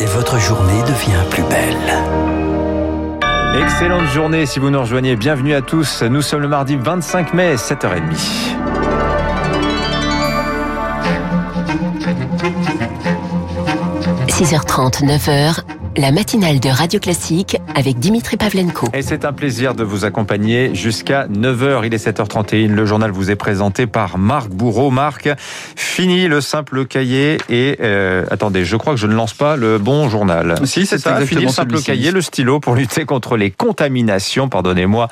et votre journée devient plus belle. Excellente journée si vous nous rejoignez. Bienvenue à tous. Nous sommes le mardi 25 mai, 7h30. – 6h30, 9h, la matinale de Radio Classique avec Dimitri Pavlenko. Et c'est un plaisir de vous accompagner jusqu'à 9h. Il est 7h31. Le journal vous est présenté par Marc Bourreau. Marc, fini le simple cahier et euh, attendez, je crois que je ne lance pas le bon journal. Si, c'est ça. Fini le simple cahier, le stylo pour lutter contre les contaminations, pardonnez-moi,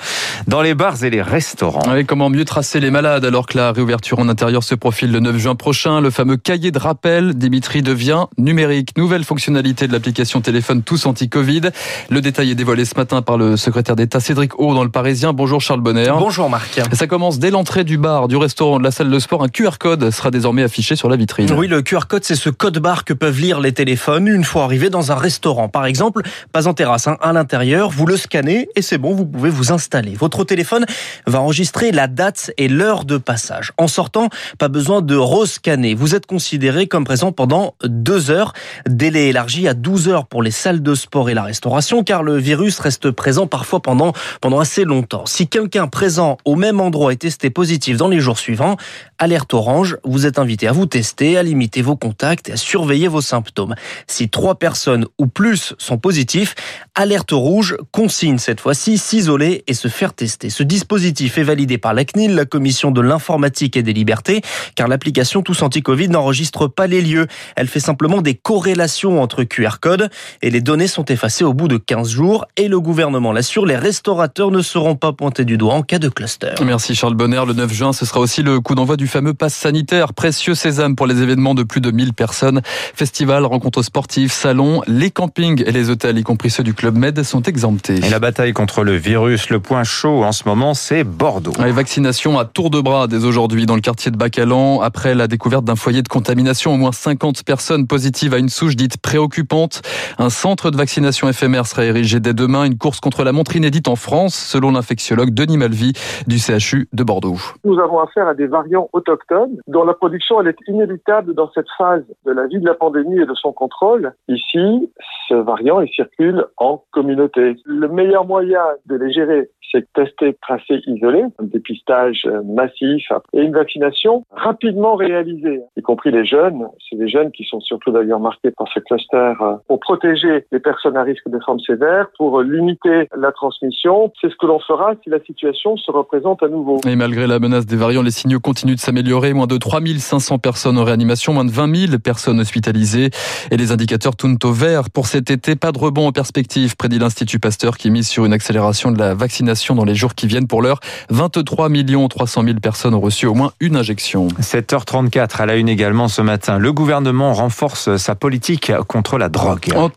dans les bars et les restaurants. Oui, comment mieux tracer les malades alors que la réouverture en intérieur se profile le 9 juin prochain? Le fameux cahier de rappel, Dimitri, devient numérique. Nouvelle fonctionnalité de l'application téléphone tous anti-Covid. Le détail est dévoilé ce matin par le secrétaire d'État Cédric O dans le Parisien. Bonjour Charles Bonner. Bonjour Marc. Ça commence dès l'entrée du bar, du restaurant, de la salle de sport. Un QR code sera désormais affiché sur la vitrine. Oui, le QR code, c'est ce code barre que peuvent lire les téléphones une fois arrivés dans un restaurant. Par exemple, pas en terrasse, hein, à l'intérieur, vous le scannez et c'est bon, vous pouvez vous installer. Votre téléphone va enregistrer la date et l'heure de passage. En sortant, pas besoin de rescanner. Vous êtes considéré comme présent pendant deux heures. Délai élargi à 12 heures pour les salles de sport et la restauration, car le virus reste présent parfois pendant, pendant assez longtemps. Si quelqu'un présent au même endroit est testé positif dans les jours suivants, alerte orange, vous êtes invité à vous tester, à limiter vos contacts et à surveiller vos symptômes. Si trois personnes ou plus sont positifs, alerte rouge, consigne cette fois-ci s'isoler et se faire tester. Ce dispositif est validé par la CNIL, la Commission de l'informatique et des libertés, car l'application Tous Anti-Covid n'enregistre pas les lieux. Elle fait simplement des corrélations entre QR code et les données sont effacées au bout de 15 jours et le gouvernement l'assure, les restaurateurs ne seront pas pointés du doigt en cas de cluster. Merci Charles Bonner. Le 9 juin, ce sera aussi le coup d'envoi du fameux pass sanitaire, précieux sésame pour les événements de plus de 1000 personnes. Festivals, rencontres sportives, salons, les campings et les hôtels, y compris ceux du Club Med, sont exemptés. Et la bataille contre le virus, le point chaud en ce moment, c'est Bordeaux. Les vaccinations à tour de bras dès aujourd'hui dans le quartier de Bacalan. Après la découverte d'un foyer de contamination, au moins 50 personnes positives à une souche dite préoccupante. Un centre de vaccination éphémère sera érigé dès demain. Une course contre la montre inédite en France, selon l'infectiologue Denis Malvy du CHU de Bordeaux. Nous avons affaire à des variants autochtones dont la production elle est inéluctable dans cette phase de la vie de la pandémie et de son contrôle. Ici, ce variant circule en communauté. Le meilleur moyen de les gérer, c'est tester, tracer, isoler, un dépistage massif et une vaccination rapidement réalisée, y compris les jeunes. C'est des jeunes qui sont surtout d'ailleurs marqués par ce cluster pour protéger les personnes à risque de forme sévère, pour limiter la transmission. C'est ce que l'on fera si la situation se représente à nouveau. Et malgré la menace des variants, les signaux continuent de s'améliorer. Moins de 3500 personnes en réanimation, moins de 20 000 personnes hospitalisées. Et les indicateurs tournent au vert. Pour cet été, pas de rebond en perspective, prédit l'Institut Pasteur qui mise sur une accélération de la vaccination dans les jours qui viennent. Pour l'heure, 23 300 000 personnes ont reçu au moins une injection. 7h34 à la une également ce matin. Le gouvernement renforce sa politique contre la drogue. En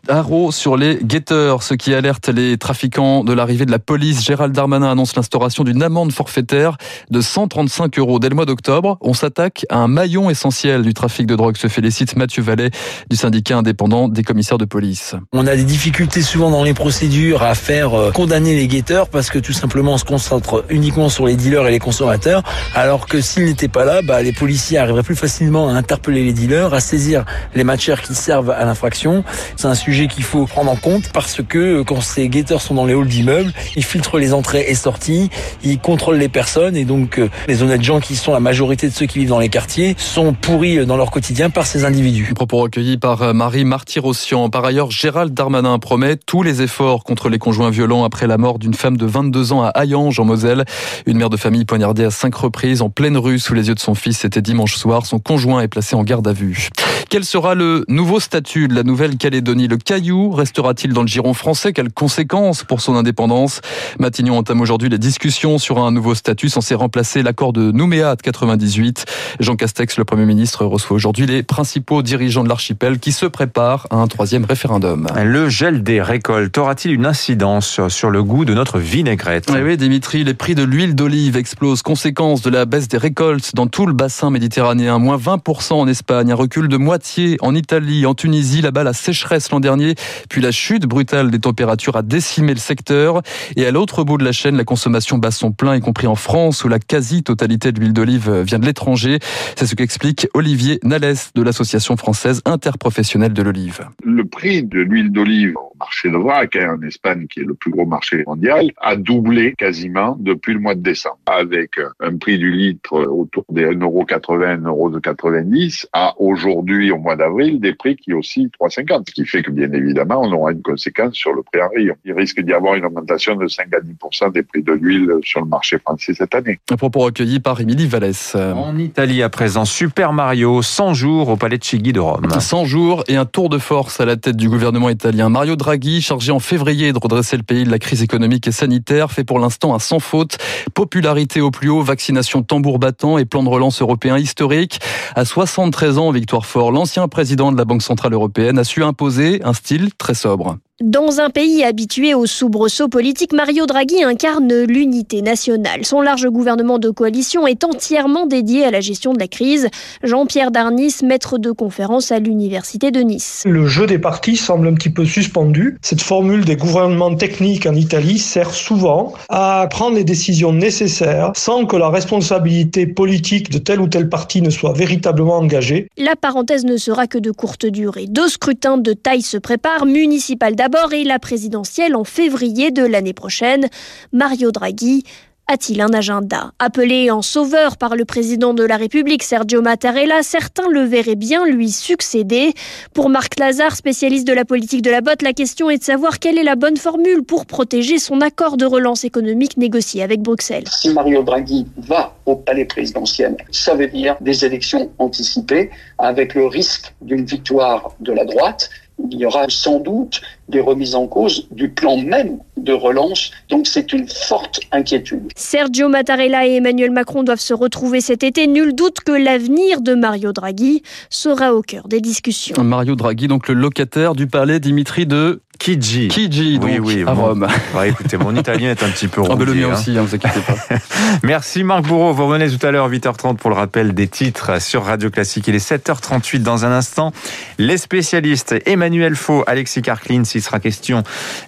sur les guetteurs, ce qui alerte les trafiquants de l'arrivée de la police. Gérald Darmanin annonce l'instauration d'une amende forfaitaire de 135 euros dès le mois d'octobre. On s'attaque à un maillon essentiel du trafic de drogue, se félicite Mathieu Vallet du syndicat indépendant des commissaires de police. On a des difficultés souvent dans les procédures à faire euh, condamner les guetteurs parce que tout simplement on se concentre uniquement sur les dealers et les consommateurs alors que s'ils n'étaient pas là, bah, les policiers arriveraient plus facilement à interpeller les dealers, à saisir les matières qui servent à l'infraction. C'est un sujet qu'il faut prendre en compte parce que euh, quand ces guetteurs sont dans les halls d'immeubles, ils filtrent les entrées et sorties, ils contrôlent les personnes et donc euh, les honnêtes gens qui sont la majorité de ceux qui vivent dans les quartiers sont pourris dans leur quotidien par ces individus. Propos recueillis par Marie Martyrossian. Par ailleurs, Gérald Darmanin promet tous les efforts contre les conjoints violents après la mort d'une femme de 22 ans à Hayange en Moselle. Une mère de famille poignardée à cinq reprises en pleine rue sous les yeux de son fils. C'était dimanche soir. Son conjoint est placé en garde à vue. Quel sera le nouveau statut de la Nouvelle-Calédonie? Le Caillou restera-t-il dans le giron français? Quelles conséquences pour son indépendance? Matignon entame aujourd'hui les discussions sur un nouveau statut censé remplacer l'accord de Nouméa de 98. Jean Castex, le Premier ministre, reçoit aujourd'hui les principaux dirigeants de l'archipel qui se préparent à un troisième référendum. Le gel des récoltes aura-t-il une incidence sur le goût de notre vinaigrette? Oui, oui, Dimitri, les prix de l'huile d'olive explosent. Conséquence de la baisse des récoltes dans tout le bassin méditerranéen. Moins 20% en Espagne, un recul de moitié En Italie, en Tunisie, là-bas la sécheresse l'an dernier, puis la chute brutale des températures a décimé le secteur. Et à l'autre bout de la chaîne, la consommation bat son plein, y compris en France, où la quasi-totalité de l'huile d'olive vient de l'étranger. C'est ce qu'explique Olivier Nalès de l'Association française interprofessionnelle de l'olive. Le prix de l'huile d'olive au marché de vrac, hein, en Espagne, qui est le plus gros marché mondial, a doublé quasiment depuis le mois de décembre, avec un prix du litre autour des 1,80€, 1,90€ à aujourd'hui, au mois d'avril, des prix qui oscillent 3,50, ce qui fait que bien évidemment, on aura une conséquence sur le prix en rayon. Il risque d'y avoir une augmentation de 5 à 10% des prix de l'huile sur le marché français cette année. Un propos recueilli par Émilie Vallès. En Italie à présent, Super Mario, 100 jours au Palais de Chigi de Rome. 100 jours et un tour de force à la tête du gouvernement italien. Mario Draghi, chargé en février de redresser le pays de la crise économique et sanitaire, fait pour l'instant un sans faute. Popularité au plus haut, vaccination tambour battant et plan de relance européen historique. À 73 ans, Victoire Fort, l'ancien président de la Banque Centrale Européenne, a su imposer un style très sobre. Dans un pays habitué aux soubresauts politiques, Mario Draghi incarne l'unité nationale. Son large gouvernement de coalition est entièrement dédié à la gestion de la crise. Jean-Pierre Darnis, maître de conférence à l'Université de Nice. Le jeu des partis semble un petit peu suspendu. Cette formule des gouvernements techniques en Italie sert souvent à prendre les décisions nécessaires sans que la responsabilité politique de tel ou tel parti ne soit véritablement engagée. La parenthèse ne sera que de courte durée. Deux scrutins de taille se préparent, municipal d'abord et la présidentielle en février de l'année prochaine. Mario Draghi a-t-il un agenda? Appelé en sauveur par le président de la République, Sergio Mattarella, certains le verraient bien lui succéder. Pour Marc Lazare, spécialiste de la politique de la botte, la question est de savoir quelle est la bonne formule pour protéger son accord de relance économique négocié avec Bruxelles. Si Mario Draghi va au palais présidentiel, ça veut dire des élections anticipées avec le risque d'une victoire de la droite il y aura sans doute des remises en cause du plan même de relance. Donc c'est une forte inquiétude. Sergio Mattarella et Emmanuel Macron doivent se retrouver cet été. Nul doute que l'avenir de Mario Draghi sera au cœur des discussions. Mario Draghi, donc le locataire du palais Dimitri de Kiji. Kiji, donc, oui, oui, à. Rome. Écoutez, mon italien est un petit peu Ah, ben, le rouillé, mien hein. aussi, hein, vous inquiétez pas. Merci Marc Bourreau. Vous revenez tout à l'heure 8h30 pour le rappel des titres sur Radio Classique. Il est 7h38 dans un instant. Les spécialistes Emmanuel Faux, Alexis Karklin, s'il sera question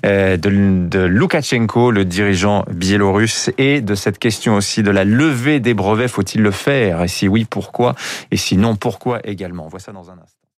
euh, de, de Loukachenko, le dirigeant biélorusse, et de cette question aussi de la levée des brevets. Faut-il le faire? Et si oui, pourquoi? Et si non, pourquoi également? On voit ça dans un instant.